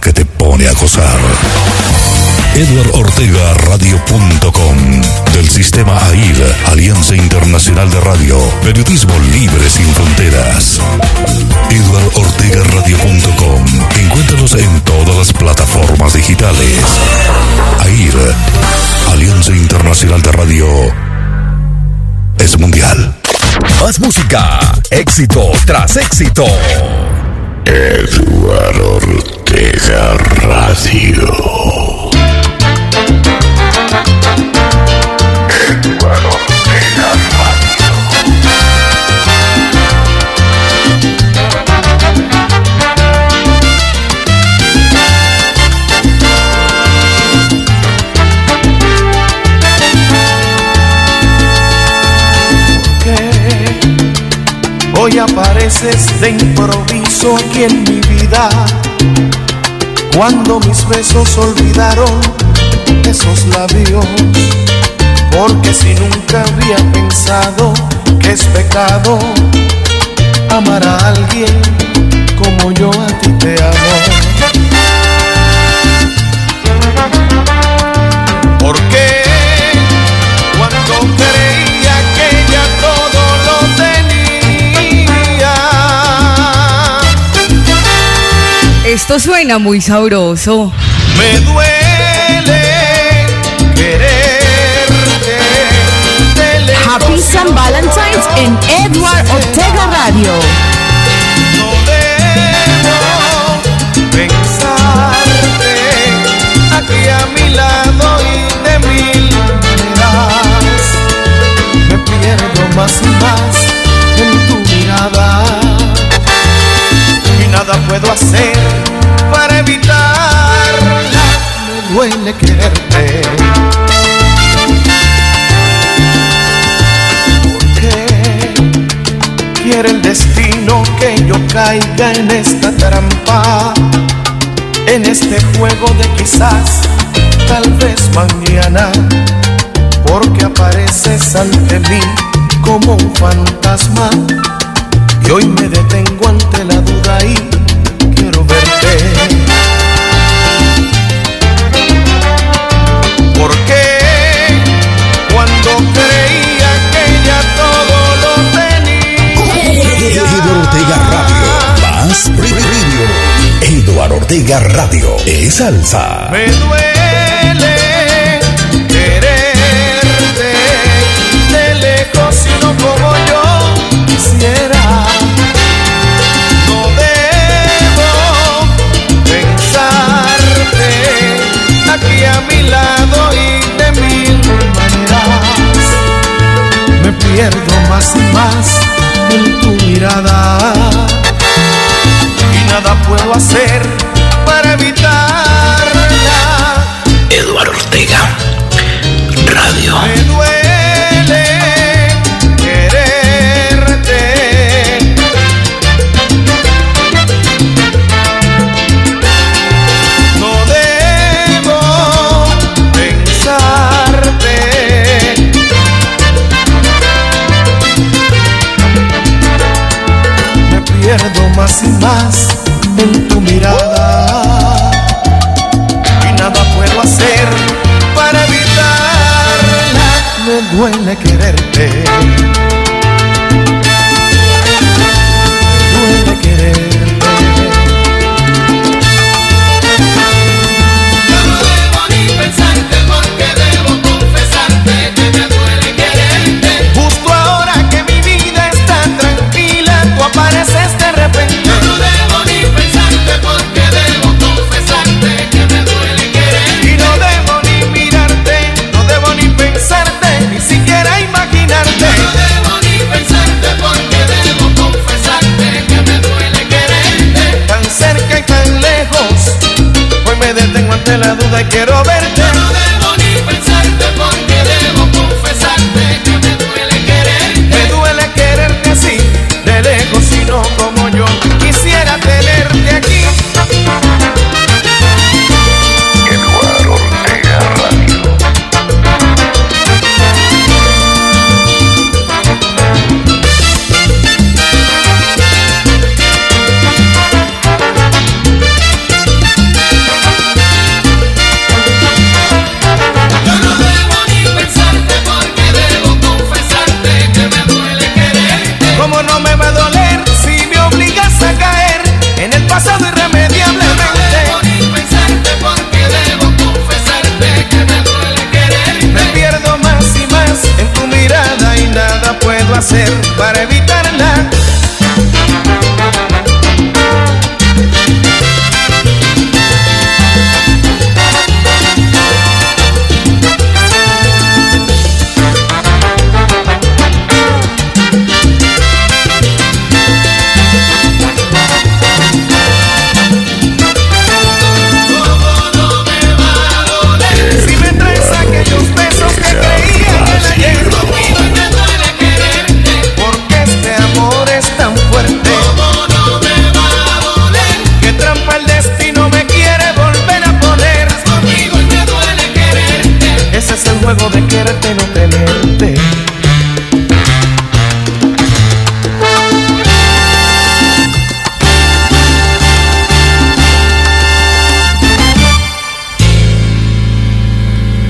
que te pone a gozar. Radio.com del sistema AIR, Alianza Internacional de Radio, Periodismo Libre sin Fronteras. Radio.com Encuéntranos en todas las plataformas digitales. AIR, Alianza Internacional de Radio, es mundial. Más música, éxito tras éxito. Eduardo Ortega Radio. Hoy apareces de improviso aquí en mi vida, cuando mis besos olvidaron esos labios porque si nunca había pensado que es pecado amar a alguien como yo a ti te amo. Esto suena muy sabroso. Me duele Happy San Valentine's en Edward este juego de quizás, tal vez mañana, porque apareces ante mí como un fantasma y hoy me detengo ante la duda Ortega Radio. Es salsa. Me duele quererte de lejos y no como yo quisiera. No debo pensarte aquí a mi lado y de mil maneras. Me pierdo más y más en tu mirada y nada puedo hacer evitarla. Eduardo Ortega Radio.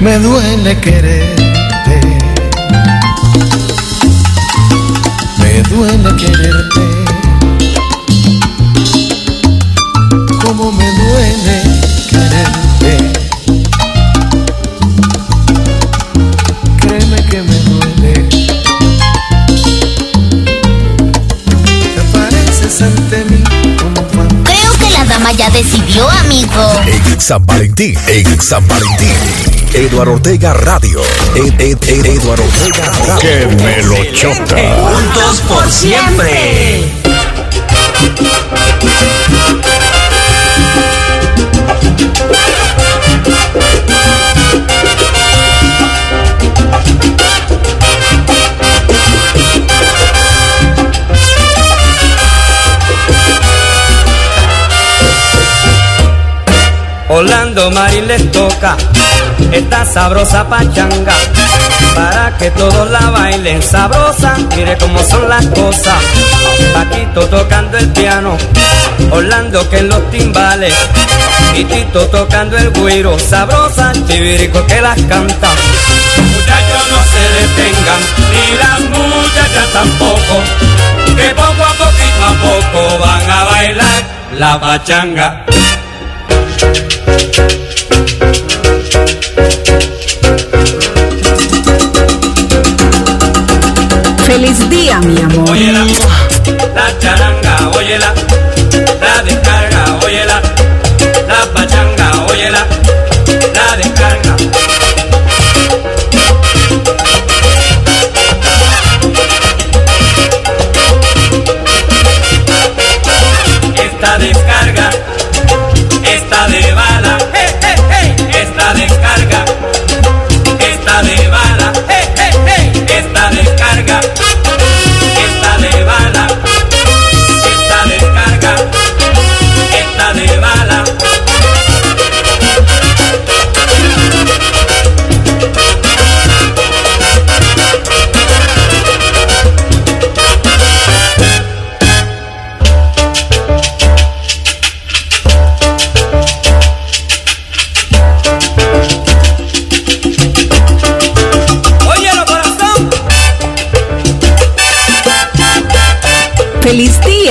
Me duele quererte Me duele quererte Como me duele quererte Créeme que me duele Te pareces ante mí como un fantasma Creo que la dama ya decidió, amigo. En San Valentín, en San Valentín. Eduardo Ortega Radio. Ed, Ed, Ed- Eduardo Ortega Radio. ¡Qué melochota! Juntos por siempre. Orlando Marín les toca esta sabrosa pachanga para que todos la bailen sabrosa. Mire cómo son las cosas. Paquito tocando el piano, Orlando que en los timbales y Tito tocando el güiro sabrosa, chivirico que las canta. Muchachos no se detengan, ni las muchachas tampoco, que poco a poquito a poco van a bailar la pachanga. Feliz día, mi amor. Óyela, la charanga, óyela, la descarga,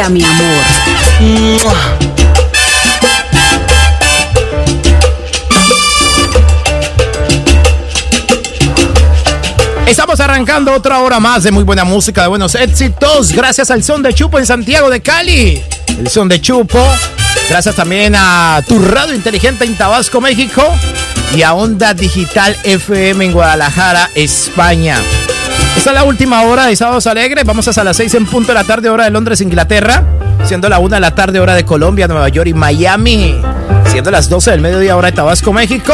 Mi amor. Estamos arrancando otra hora más de muy buena música, de buenos éxitos. Gracias al Son de Chupo en Santiago de Cali. El Son de Chupo. Gracias también a tu radio inteligente en Tabasco, México. Y a Onda Digital FM en Guadalajara, España. Esta es la última hora de Sábados Alegres. Vamos hasta las 6 en punto de la tarde, hora de Londres, Inglaterra. Siendo la 1 de la tarde, hora de Colombia, Nueva York y Miami. Siendo las 12 del mediodía, hora de Tabasco, México.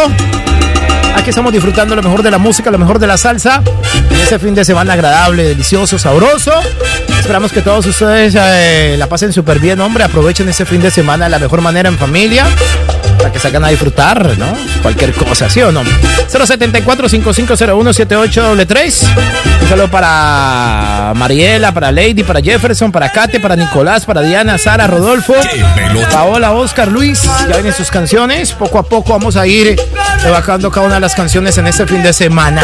Aquí estamos disfrutando lo mejor de la música, lo mejor de la salsa. En este fin de semana agradable, delicioso, sabroso. Esperamos que todos ustedes eh, la pasen súper bien, hombre. Aprovechen este fin de semana de la mejor manera en familia. Para que salgan a disfrutar, ¿no? Cualquier cosa, ¿sí o no? 074-5501-7833. Un saludo para Mariela, para Lady, para Jefferson, para Kate, para Nicolás, para Diana, Sara, Rodolfo, Paola, Oscar, Luis. Ya vienen sus canciones. Poco a poco vamos a ir evacando cada una de las canciones en este fin de semana.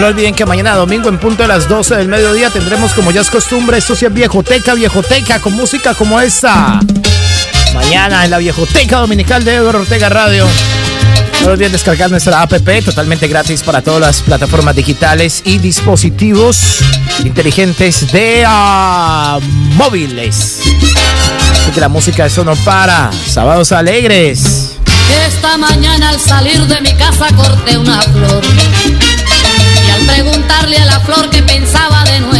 No olviden que mañana domingo en punto de las 12 del mediodía tendremos como ya es costumbre, esto sí es viejoteca, viejoteca, con música como esta mañana en la viejoteca dominical de Eduardo Ortega Radio. No olviden descargar nuestra app totalmente gratis para todas las plataformas digitales y dispositivos inteligentes de uh, móviles. Porque la música eso no para. Sábados alegres. Esta mañana al salir de mi casa corté una flor y al preguntarle a la flor que pensaba de nuevo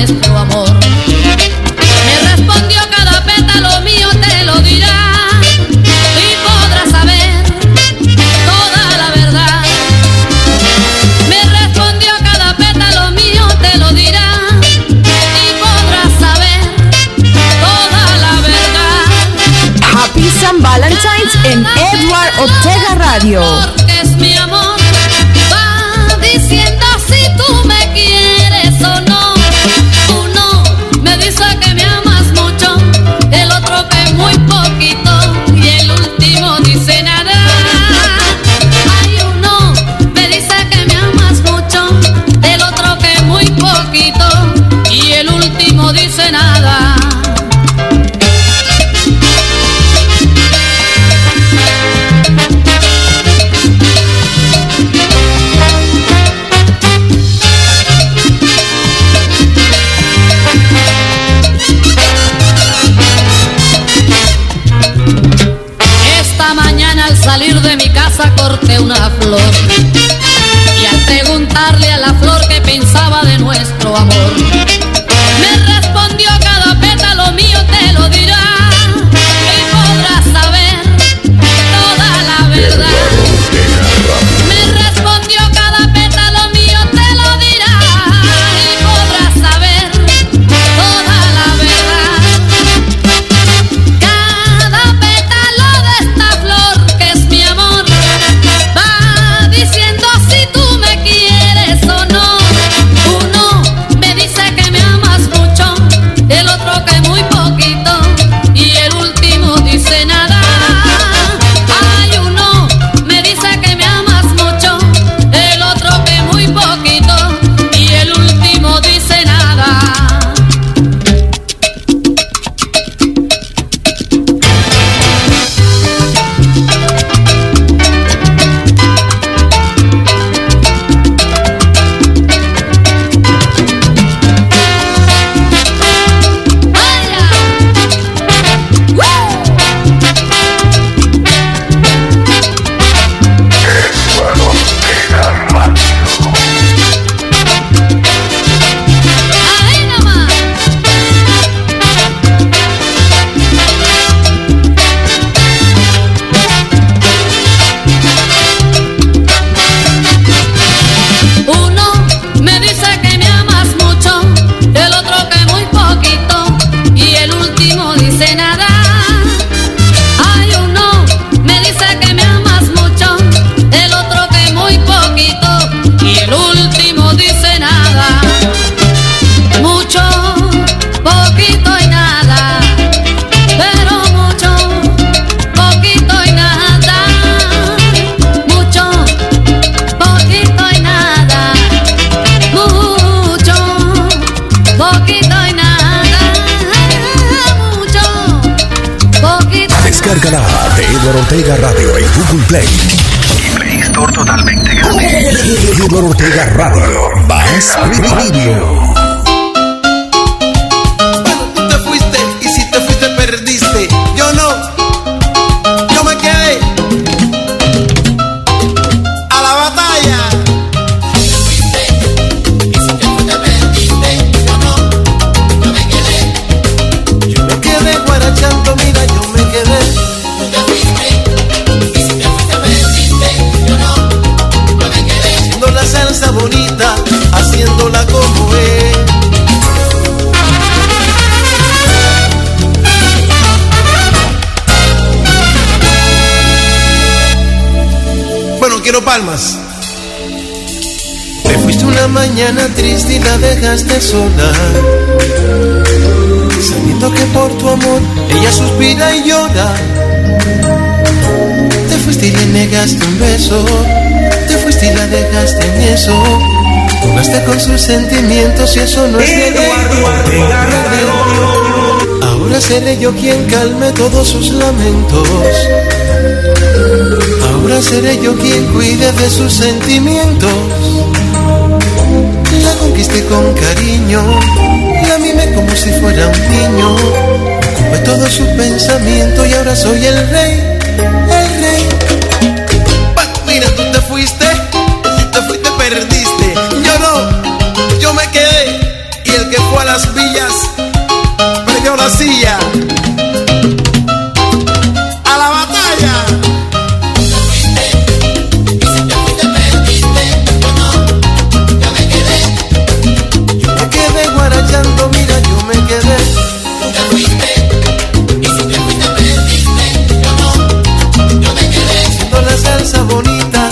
palmas. Te fuiste una mañana triste y la dejaste sola. Sabiendo que por tu amor ella suspira y llora. Te fuiste y le negaste un beso. Te fuiste y la dejaste en eso. Jugaste con sus sentimientos y eso no es de Ahora seré yo quien calme todos sus lamentos Ahora seré yo quien cuide de sus sentimientos. La conquisté con cariño, la mimé como si fuera un niño. Ocupé todo su pensamiento y ahora soy el rey, el rey. Paco, mira, tú te fuiste, si te fuiste perdiste. Yo no, yo me quedé y el que fue a las villas perdió la silla. cosa bonita.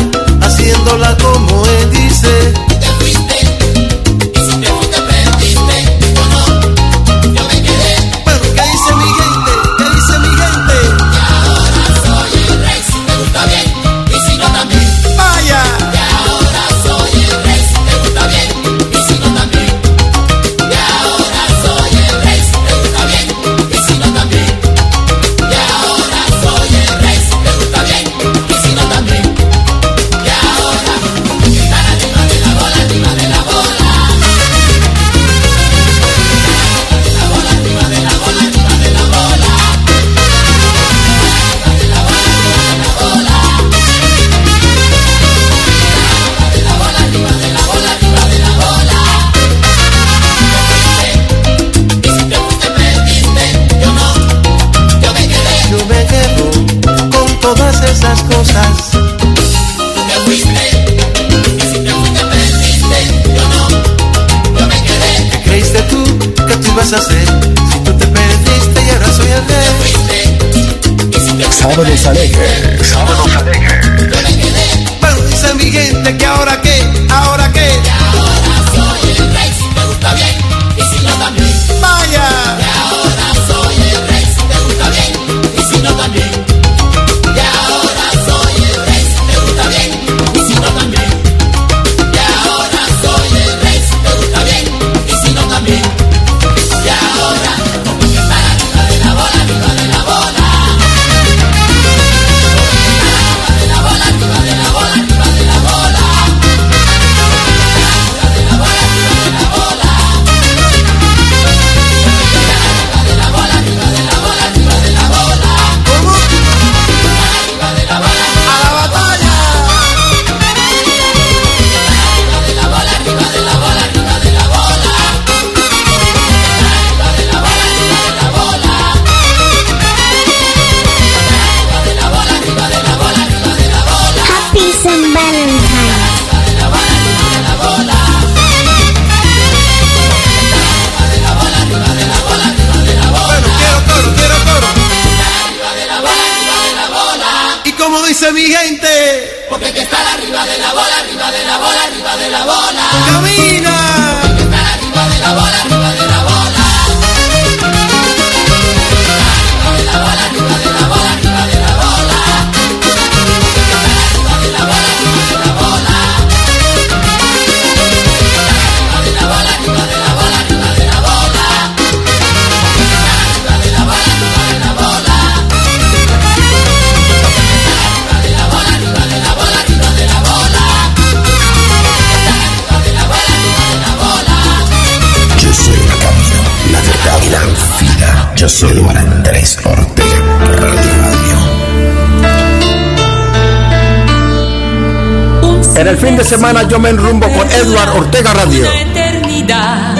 En el fin de semana yo me enrumbo con Edward Ortega Radio. Una eternidad,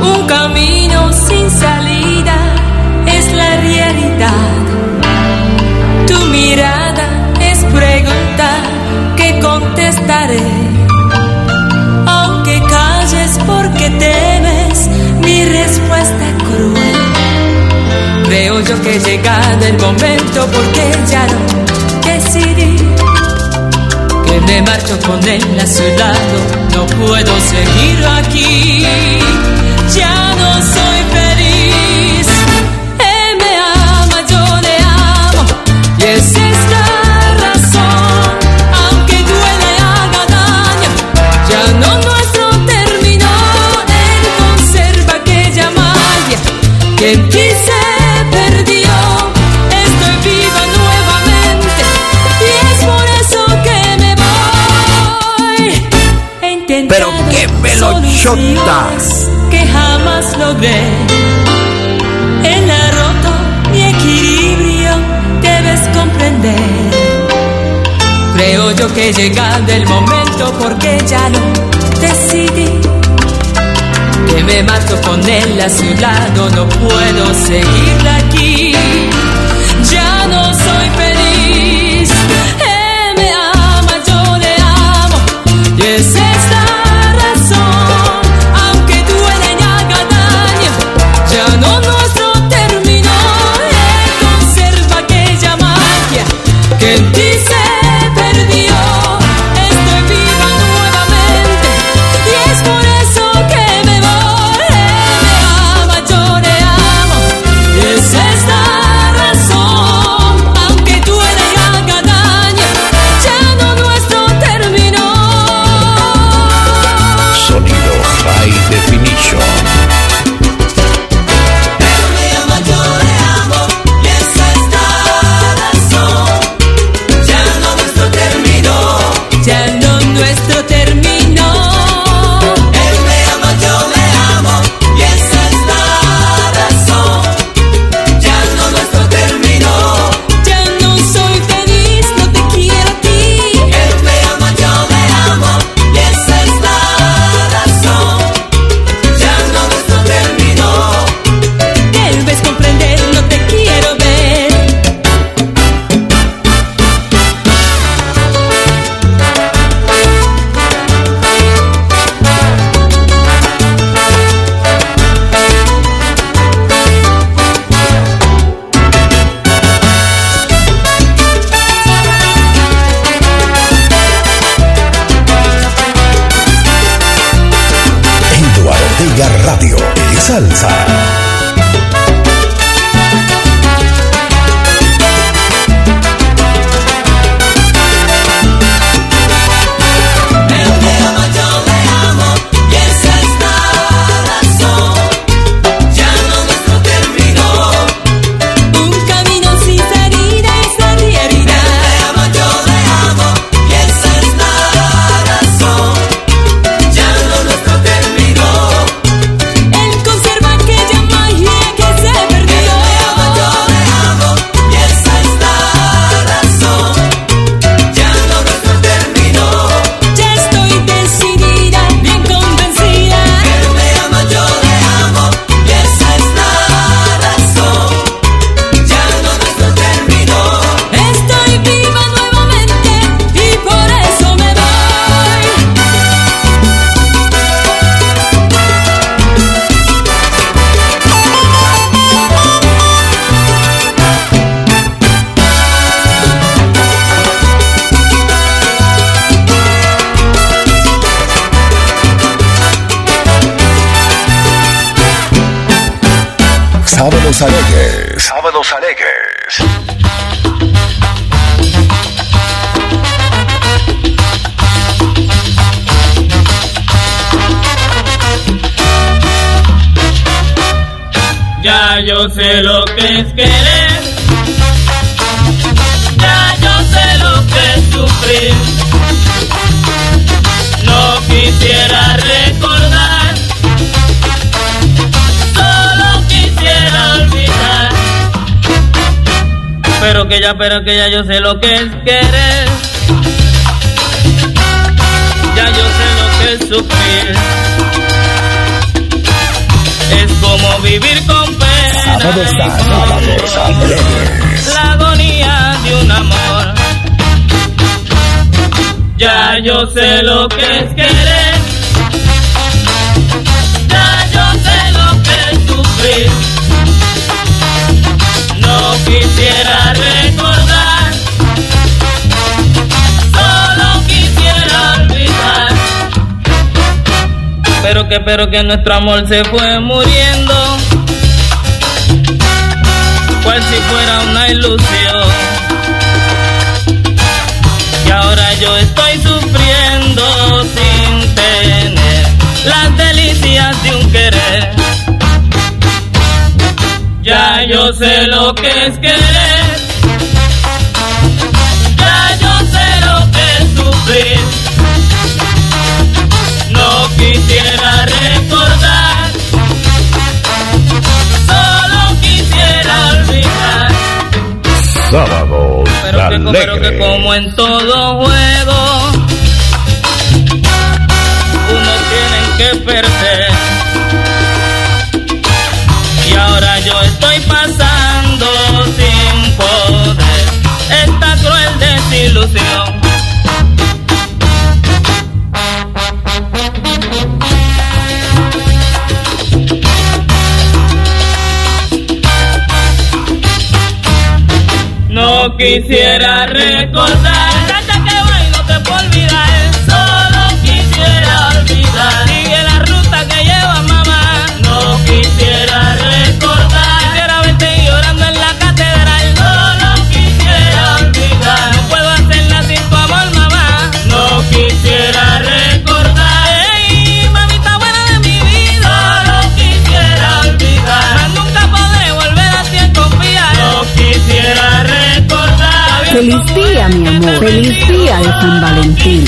un camino sin salida es la realidad. Tu mirada es pregunta que contestaré. Aunque calles porque temes mi respuesta cruel. Veo yo que llegar marcho con el lazo helado, no puedo seguir aquí. Que jamás logré. Él ha roto mi equilibrio, debes comprender. Creo yo que llegado el momento porque ya lo decidí. Que me mato con él a su lado, no puedo seguirla Sábados alegres. Sábados alegres. Ya yo sé lo que es querer. ya, pero que ya yo sé lo que es querer. Ya yo sé lo que es sufrir. Es como vivir con pena la agonía de un amor. Ya yo sé lo que es querer. Pero que, pero que nuestro amor se fue muriendo. Cual si fuera una ilusión. Y ahora yo estoy sufriendo sin tener las delicias de un querer. Ya yo sé lo que es que pero que, pero que como en todo juego, uno tiene que perder. Y ahora yo estoy pasando sin poder esta cruel desilusión. Quisiera recordar Feliz día, mi amor. Feliz día de San Valentín.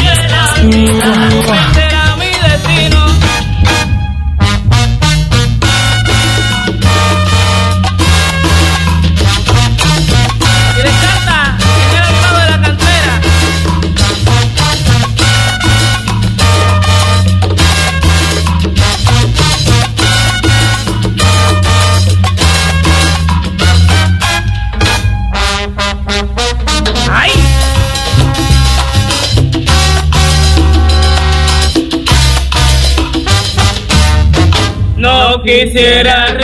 Quisiera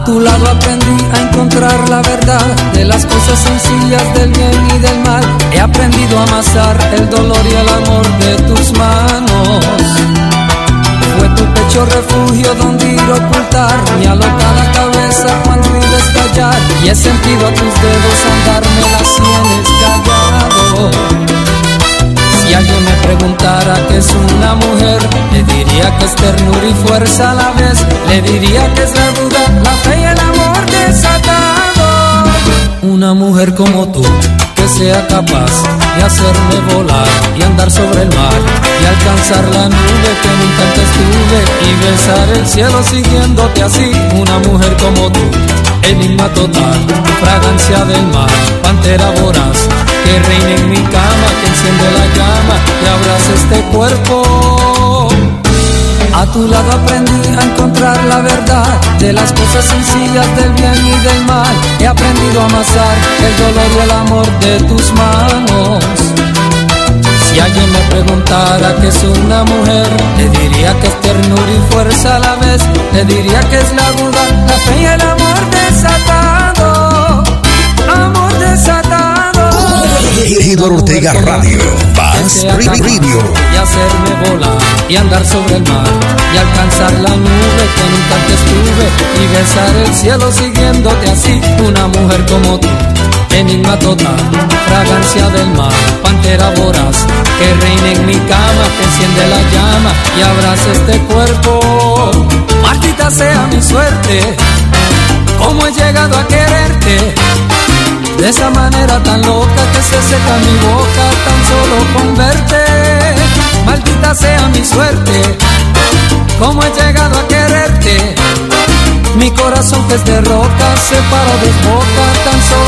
A tu lado aprendí a encontrar la verdad de las cosas sencillas del bien y del mal. He aprendido a amasar el dolor y el amor de tus manos. Fue tu pecho refugio donde ir a ocultar mi alocada cabeza cuando iba a estallar. Y he sentido a tus dedos andarme las sienes callado. Si alguien me preguntara qué es una mujer, diría que es ternura y fuerza a la vez. Le diría que es la duda, la fe y el amor desatado. Una mujer como tú, que sea capaz de hacerme volar y andar sobre el mar y alcanzar la nube que nunca antes tuve y besar el cielo siguiéndote así. Una mujer como tú, enigma total, fragancia del mar, pantera voraz, que reina en mi cama, que enciende la llama y abraza este cuerpo. A tu lado aprendí a encontrar la verdad de las cosas sencillas del bien y del mal. He aprendido a amasar el dolor y el amor de tus manos. Si alguien me preguntara qué es una mujer, le diría que es ternura y fuerza a la vez. Le diría que es la duda, la fe y el amor desatado. Amor desatado. Edward Ortega Radio. Radio. y hacerme volar y andar sobre el mar y alcanzar la nube que nunca antes tuve y besar el cielo siguiéndote así una mujer como tú enigma total fragancia del mar pantera voraz que reina en mi cama que enciende la llama y abraza este cuerpo maldita sea mi suerte cómo he llegado a quererte de esa manera tan loca que se seca mi boca tan solo con verte. Maldita sea mi suerte, cómo he llegado a quererte. Mi corazón que es de roca se para desboca tan solo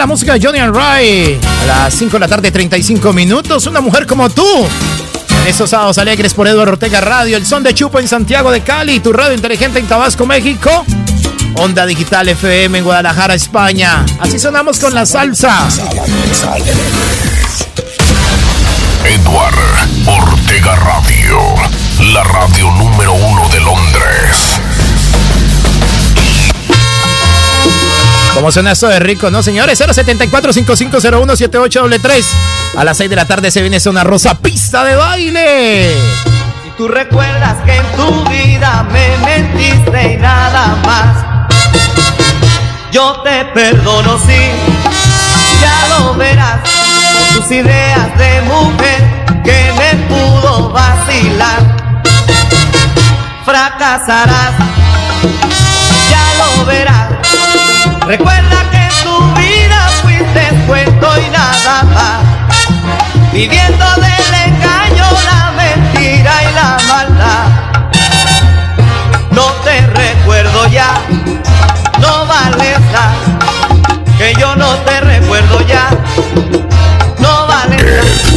la música de Johnny and Ray. A las 5 de la tarde, 35 minutos. Una mujer como tú. En estos sábados alegres por Eduardo Ortega Radio. El son de Chupo en Santiago de Cali. Tu radio inteligente en Tabasco, México. Onda Digital FM en Guadalajara, España. Así sonamos con la salsa. Edward Ortega Radio, la radio número uno de Londres. ¿Cómo suena esto de rico, no, señores? 074-5501-7833. A las 6 de la tarde se viene una rosa pista de baile. Si tú recuerdas que en tu vida me mentiste y nada más, yo te perdono, sí, ya lo verás. Con tus ideas de mujer que me pudo vacilar, fracasarás, ya lo verás. Recuerda que tu vida fuiste cuento y nada más, viviendo del engaño, la mentira y la maldad. No te recuerdo ya, no vales nada, que yo no te recuerdo ya, no vales.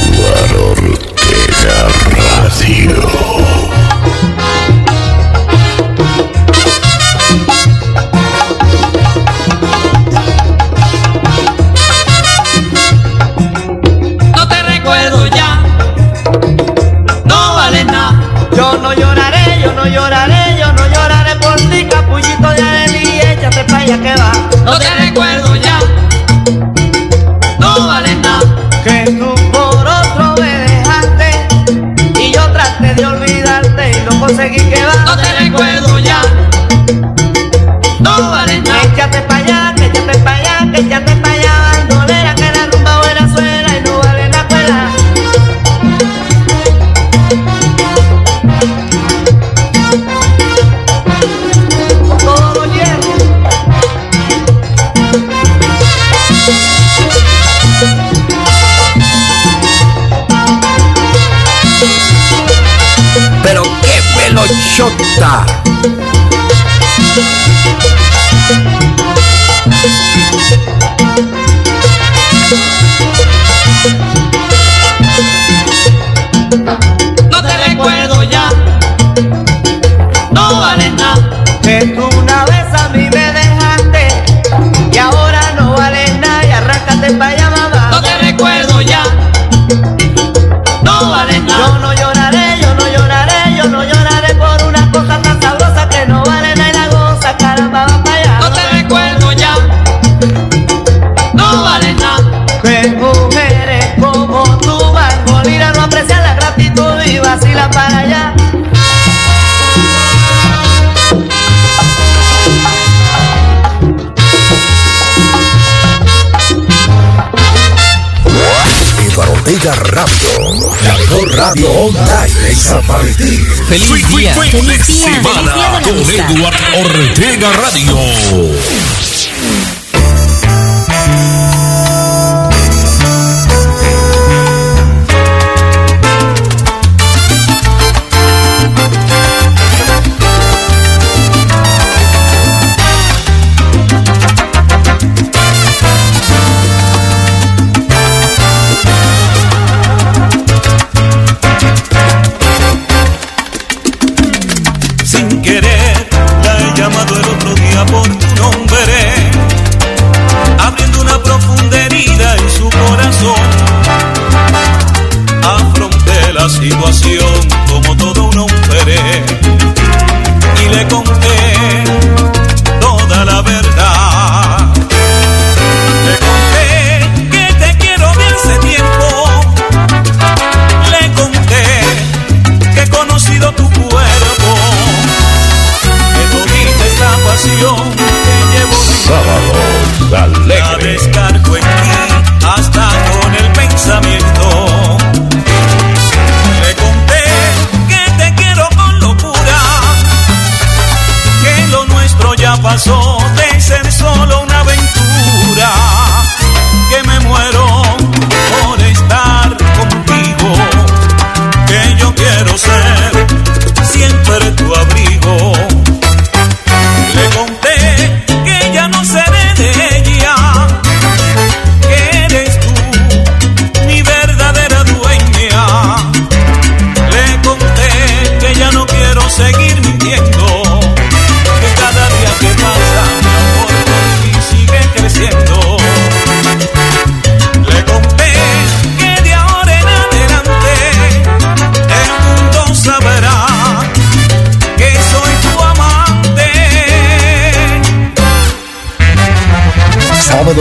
Radio, la mejor radio online de Zapaletí. Feliz día. Feliz día. Semana con Edward Ortega Radio.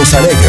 Costa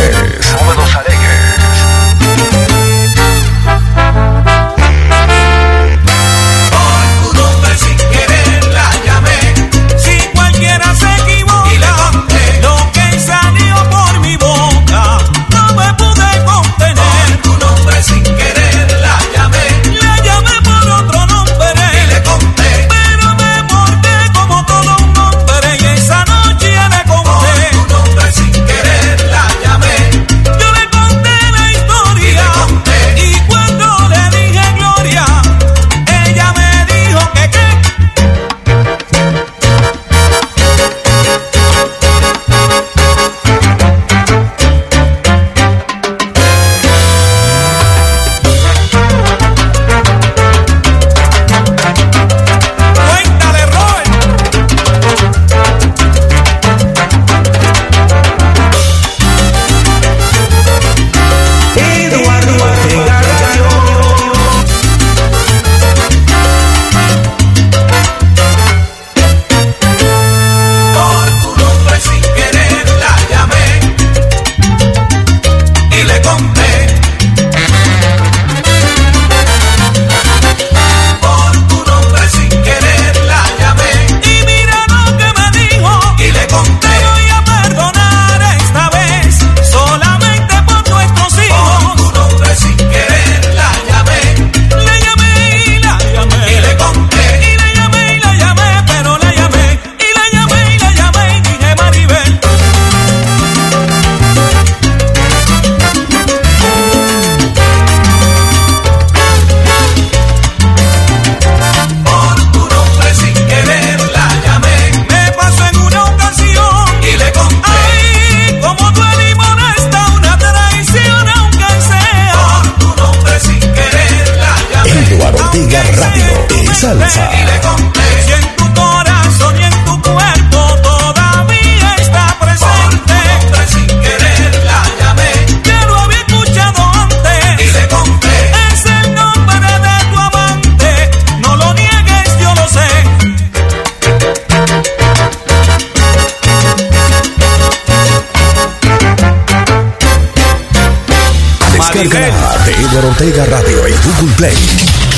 Ortega Radio en Google Play.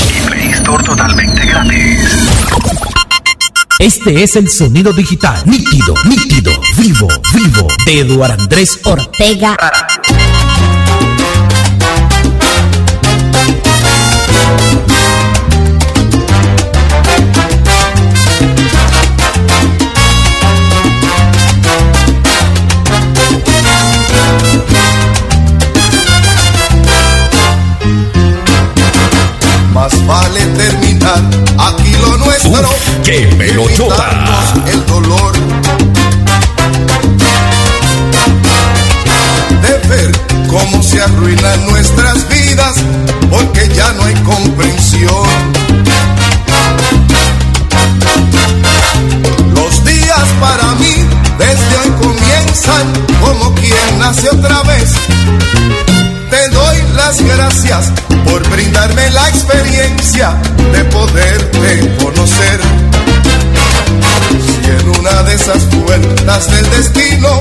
Y Play Store totalmente gratis. Este es el sonido digital, nítido, nítido, vivo, vivo, de Eduardo Andrés Ortega. Rara. al. Aquí lo nuestro. Uf, ¡Qué melocota! El dolor. De ver cómo se arruinan nuestras vidas porque ya no hay comprensión. Los días para mí desde hoy comienzan como quien nace otra vez. Te doy las gracias por brindarme la experiencia de poderte conocer. Si en una de esas puertas del destino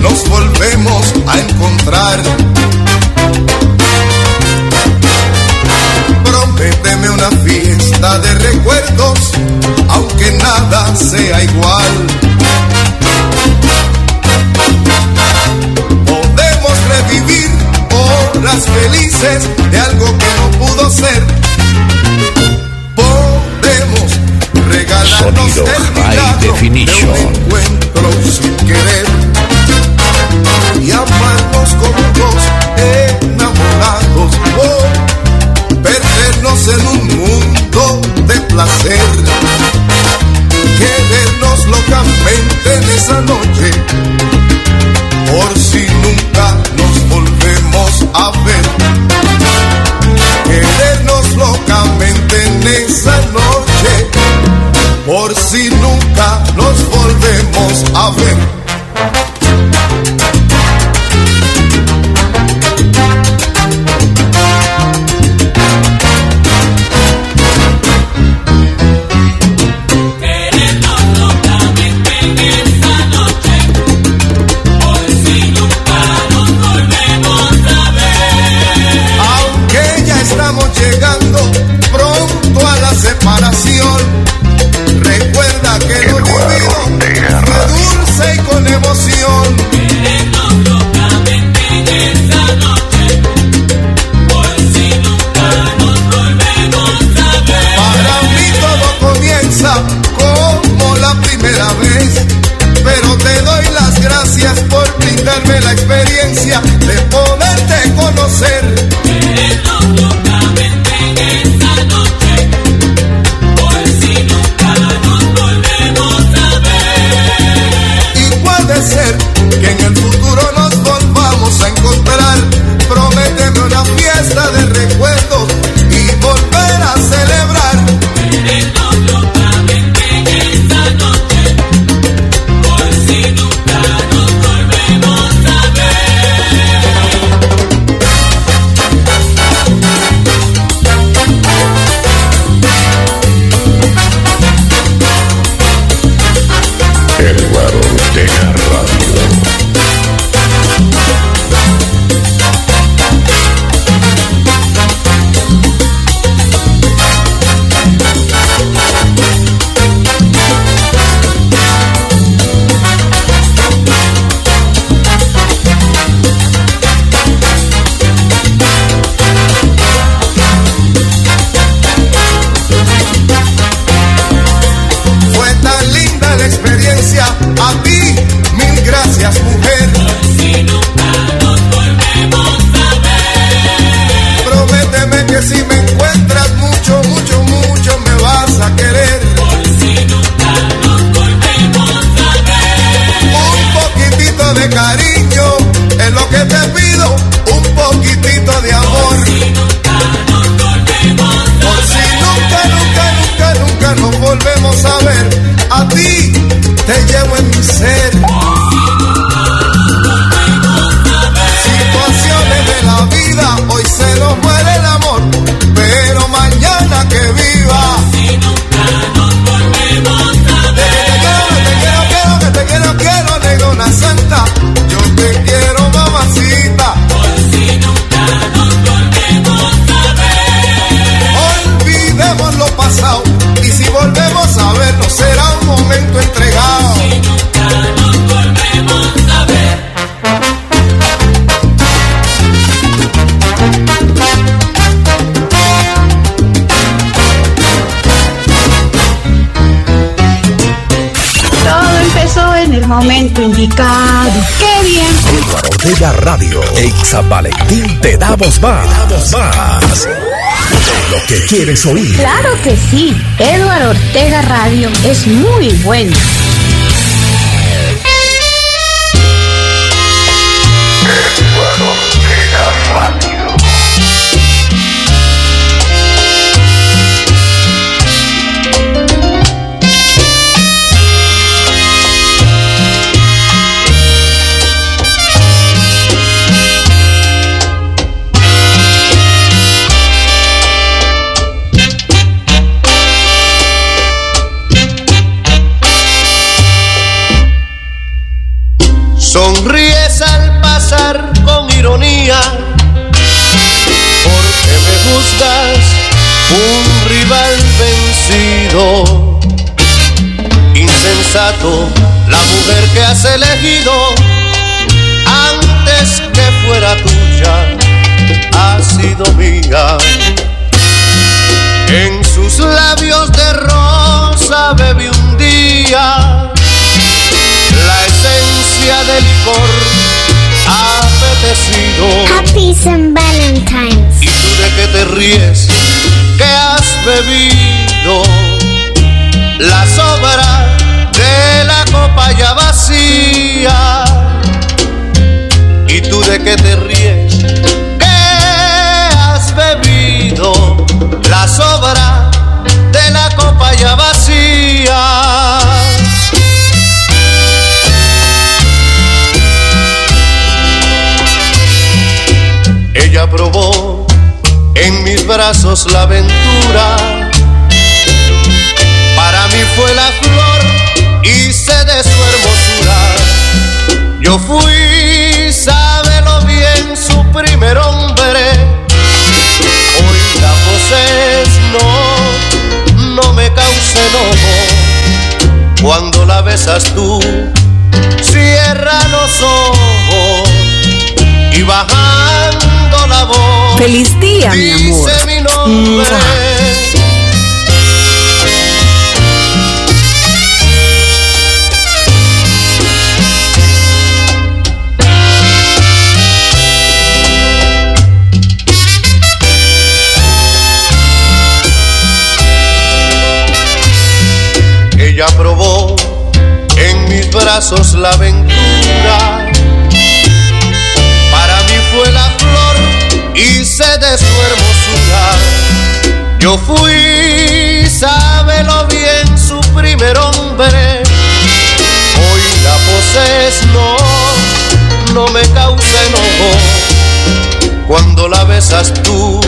nos volvemos a encontrar, prométeme una fiesta de recuerdos, aunque nada sea igual horas felices de algo que no pudo ser. Podemos regalarnos Sonido el high de un encuentro sin querer y amarnos como dos enamorados o perdernos en un mundo de placer. Querernos locamente en esa noche of Him. experiencia. A ti, mil gracias, mujer. momento indicado. ¡Qué bien! El Ortega radio, Exa Valentín te damos más. Te más. Lo que quieres oír. Claro que sí. Eduardo Ortega Radio es muy bueno. Tú, cierra los ojos y bajando la voz. Feliz día, mi amor. Mi nombre. Brazos la aventura. Para mí fue la flor y sé de su hermosura. Yo fui, sábelo bien, su primer hombre. Hoy la poses no, no me causa enojo. Cuando la besas tú,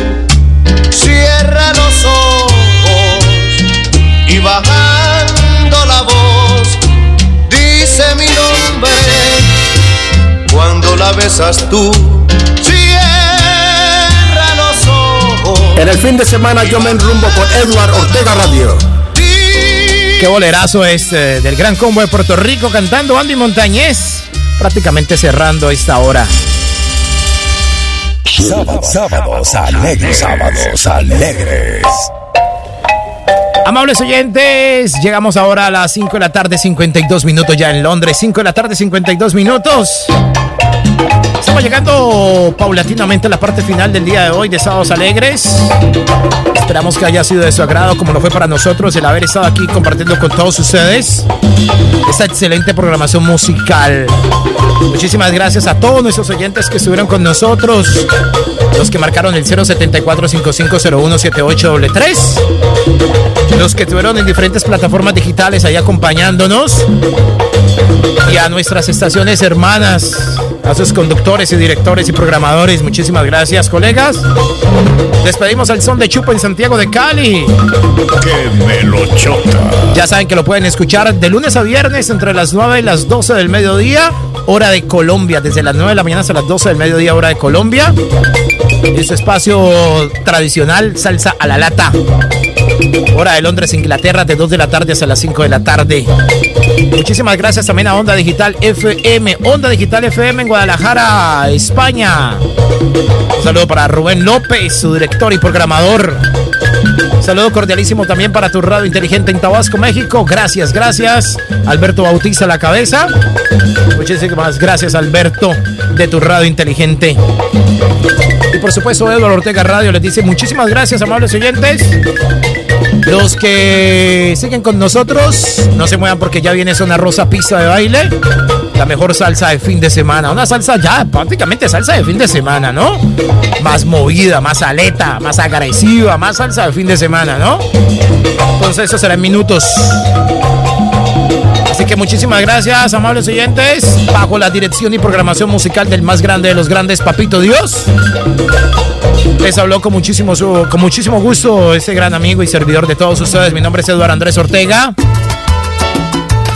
besas tú, cierra los ojos. En el fin de semana yo me enrumbo por Edward Ortega Radio. Qué bolerazo es eh, del gran combo de Puerto Rico cantando Andy Montañez. Prácticamente cerrando esta hora. Sábados, sábados alegres. Sábados alegres. Amables oyentes, llegamos ahora a las 5 de la tarde, 52 minutos ya en Londres. 5 de la tarde, 52 minutos. Estamos llegando paulatinamente a la parte final del día de hoy de Sábados Alegres. Esperamos que haya sido de su agrado, como lo fue para nosotros, el haber estado aquí compartiendo con todos ustedes esta excelente programación musical. Muchísimas gracias a todos nuestros oyentes que estuvieron con nosotros, los que marcaron el 074-5501-7833, los que estuvieron en diferentes plataformas digitales ahí acompañándonos, y a nuestras estaciones hermanas, a sus conductores y directores y programadores. Muchísimas gracias, colegas. Despedimos al son de Chupo en Santiago de Cali. Que me lo chota. Ya saben que lo pueden escuchar de lunes a viernes entre las 9 y las 12 del mediodía, hora de Colombia, desde las 9 de la mañana hasta las 12 del mediodía, hora de Colombia. Es su espacio tradicional, salsa a la lata. Hora de Londres, Inglaterra, de 2 de la tarde hasta las 5 de la tarde. Muchísimas gracias también a Onda Digital FM, Onda Digital FM en Guadalajara, España. Saludo para Rubén López, su director y programador. Un saludo cordialísimo también para tu radio inteligente en Tabasco, México. Gracias, gracias. Alberto Bautista la cabeza. Muchísimas gracias, Alberto, de tu radio inteligente. Y por supuesto, Eduardo Ortega Radio les dice muchísimas gracias, amables oyentes. Los que siguen con nosotros, no se muevan porque ya viene Zona Rosa Pista de Baile. La mejor salsa de fin de semana. Una salsa ya prácticamente salsa de fin de semana, ¿no? Más movida, más aleta, más agresiva, más salsa de fin de semana, ¿no? Entonces eso será en minutos. Así que muchísimas gracias, amables oyentes. Bajo la dirección y programación musical del más grande de los grandes, Papito Dios. Les habló con muchísimo, con muchísimo gusto ese gran amigo y servidor de todos ustedes. Mi nombre es Eduardo Andrés Ortega.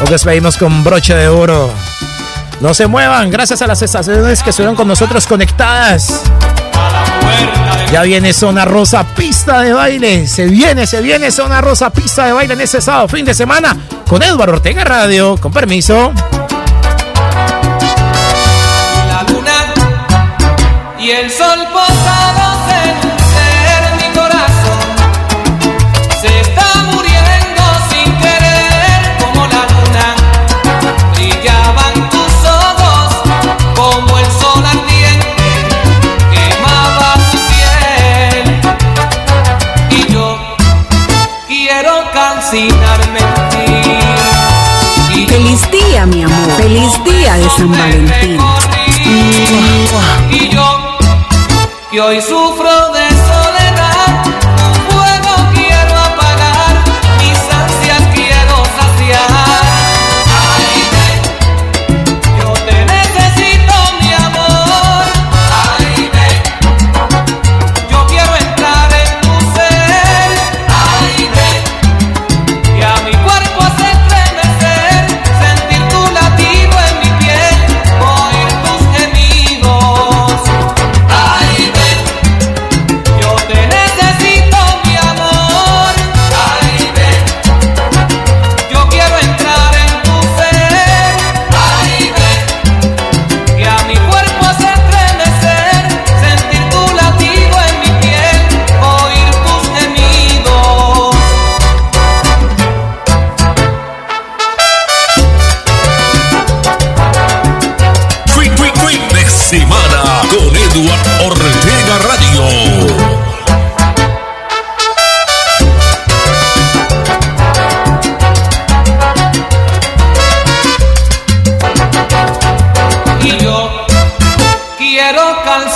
Nos despedimos con broche de oro. No se muevan, gracias a las estaciones que estuvieron con nosotros conectadas. Ya viene Zona Rosa, pista de baile. Se viene, se viene Zona Rosa, pista de baile en ese sábado, fin de semana, con Eduardo Ortega Radio. Con permiso. La luna y el sol mi amor. Feliz día de San Valentín. Y yo, que hoy sufro de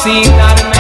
see, not man.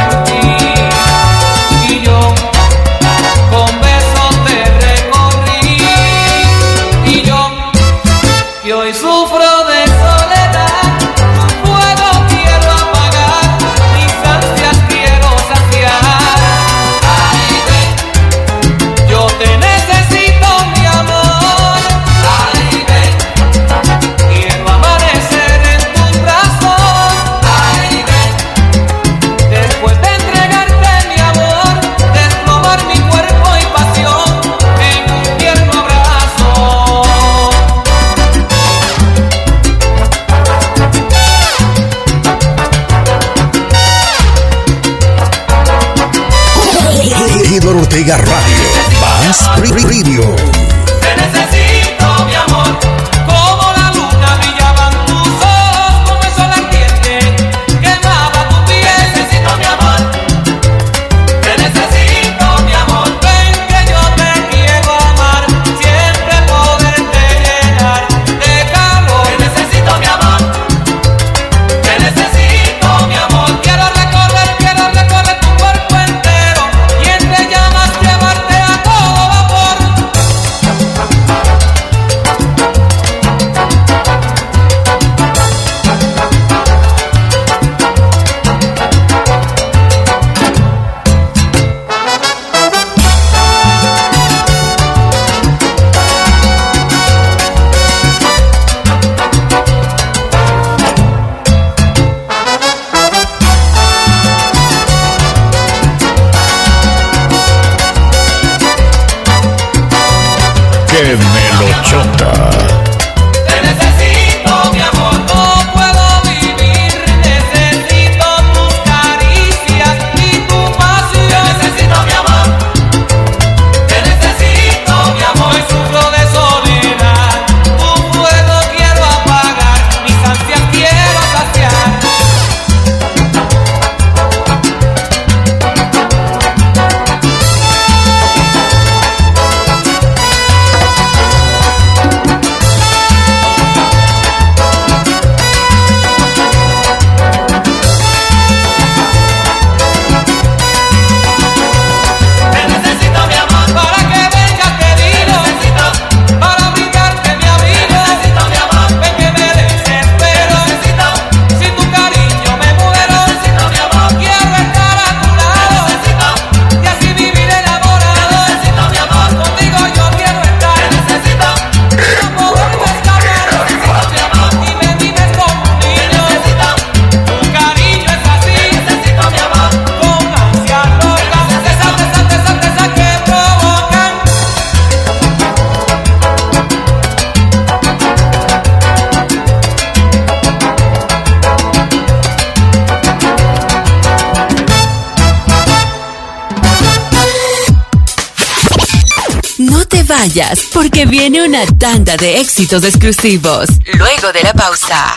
Porque viene una tanda de éxitos exclusivos. Luego de la pausa.